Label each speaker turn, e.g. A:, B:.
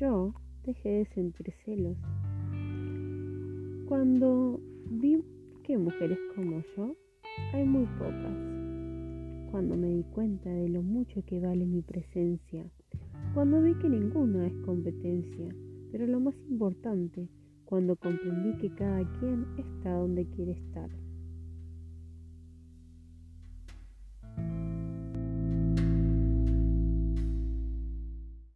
A: Yo dejé de sentir celos. Cuando vi que mujeres como yo hay muy pocas. Cuando me di cuenta de lo mucho que vale mi presencia. Cuando vi que ninguna es competencia. Pero lo más importante, cuando comprendí que cada quien está donde quiere estar.